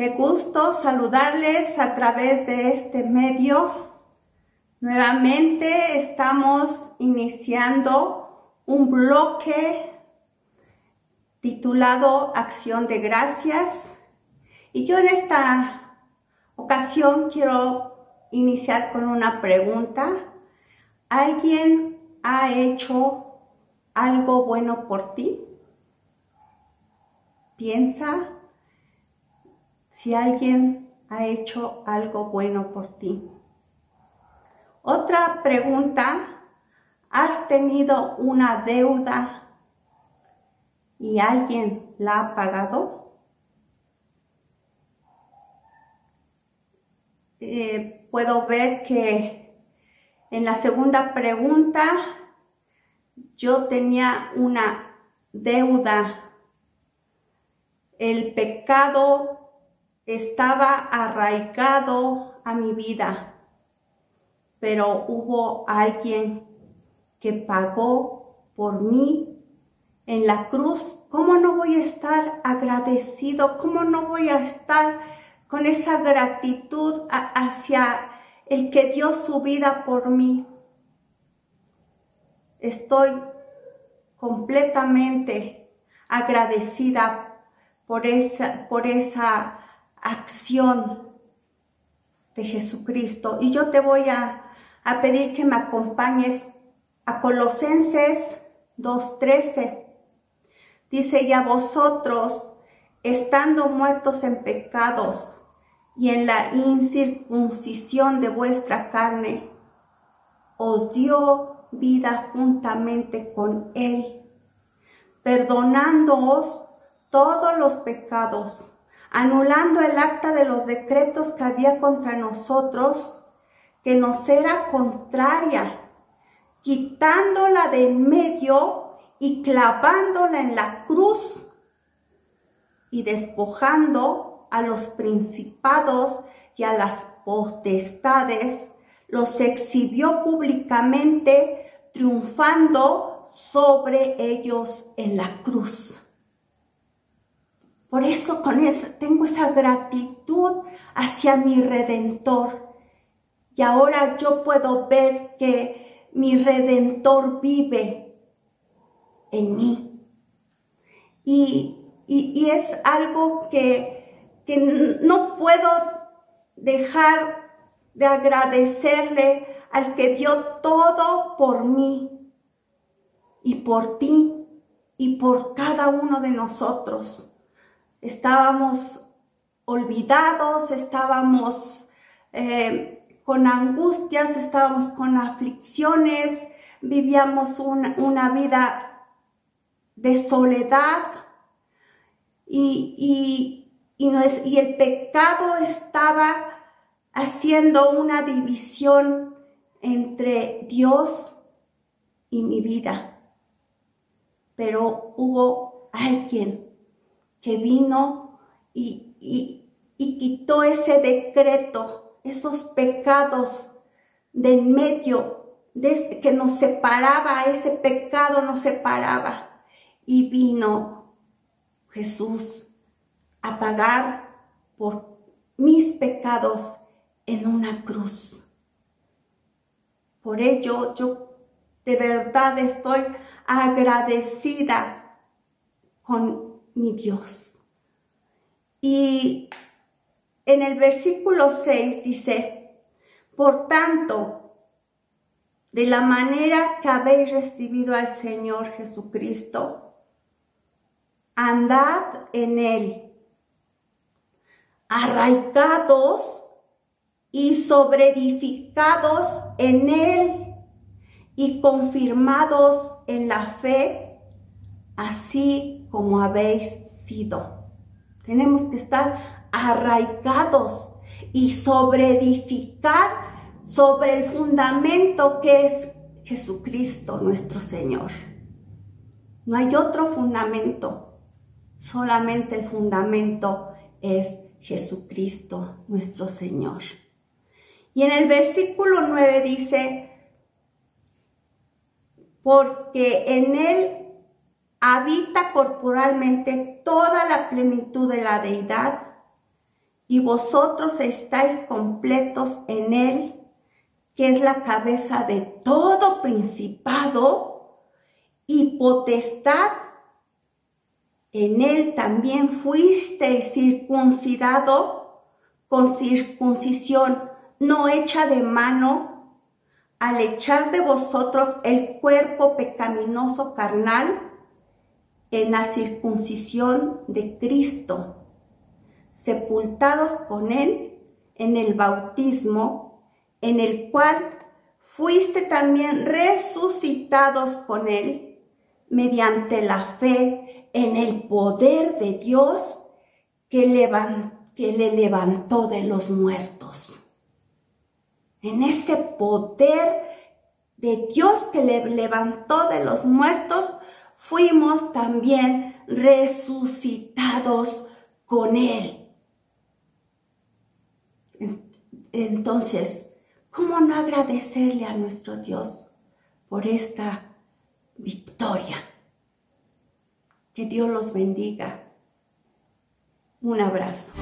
Qué gusto saludarles a través de este medio. Nuevamente estamos iniciando un bloque titulado Acción de Gracias. Y yo en esta ocasión quiero iniciar con una pregunta. ¿Alguien ha hecho algo bueno por ti? Piensa si alguien ha hecho algo bueno por ti. Otra pregunta, ¿has tenido una deuda y alguien la ha pagado? Eh, puedo ver que en la segunda pregunta yo tenía una deuda. El pecado estaba arraigado a mi vida, pero hubo alguien que pagó por mí en la cruz. ¿Cómo no voy a estar agradecido? ¿Cómo no voy a estar con esa gratitud hacia el que dio su vida por mí? Estoy completamente agradecida por esa, por esa acción de Jesucristo. Y yo te voy a, a pedir que me acompañes a Colosenses 2.13. Dice, y a vosotros, estando muertos en pecados y en la incircuncisión de vuestra carne, os dio vida juntamente con Él, perdonándoos todos los pecados anulando el acta de los decretos que había contra nosotros, que nos era contraria, quitándola de en medio y clavándola en la cruz y despojando a los principados y a las potestades, los exhibió públicamente, triunfando sobre ellos en la cruz. Por eso con eso tengo esa gratitud hacia mi redentor. Y ahora yo puedo ver que mi redentor vive en mí. Y, es algo que, que no puedo dejar de agradecerle al que dio todo por mí y por ti y por cada uno de nosotros estábamos olvidados, estábamos eh, con angustias, estábamos con aflicciones, vivíamos una, vida de soledad y, y el pecado estaba haciendo una división entre Dios y mi vida. Pero hubo alguien que vino y, quitó ese decreto, esos pecados de en medio, que nos separaba, ese pecado nos separaba. Y vino Jesús a pagar por mis pecados en una cruz. Por ello yo de verdad estoy agradecida con mi Dios. Y en el versículo 6 dice, por tanto, de la manera que habéis recibido al Señor Jesucristo, andad en Él, arraigados y sobreedificados en Él y confirmados en la fe, así como habéis sido. Tenemos que estar arraigados y sobre edificar sobre el fundamento que es Jesucristo nuestro Señor. No hay otro fundamento, solamente el fundamento es Jesucristo nuestro Señor. Y en el versículo 9 dice, porque en Él habita corporalmente toda la plenitud de la deidad y vosotros estáis completos en Él, que es la cabeza de todo principado y potestad. En Él también fuisteis circuncidado con circuncisión no hecha de mano, al echar de vosotros el cuerpo pecaminoso carnal en la circuncisión de Cristo sepultados con Él en el bautismo, en el cual fuiste también resucitados con Él mediante la fe en el poder de Dios que, le levantó de los muertos. En ese poder de Dios que le levantó de los muertos, fuimos también resucitados con Él. Entonces, ¿cómo no agradecerle a nuestro Dios por esta victoria? Que Dios los bendiga. Un abrazo.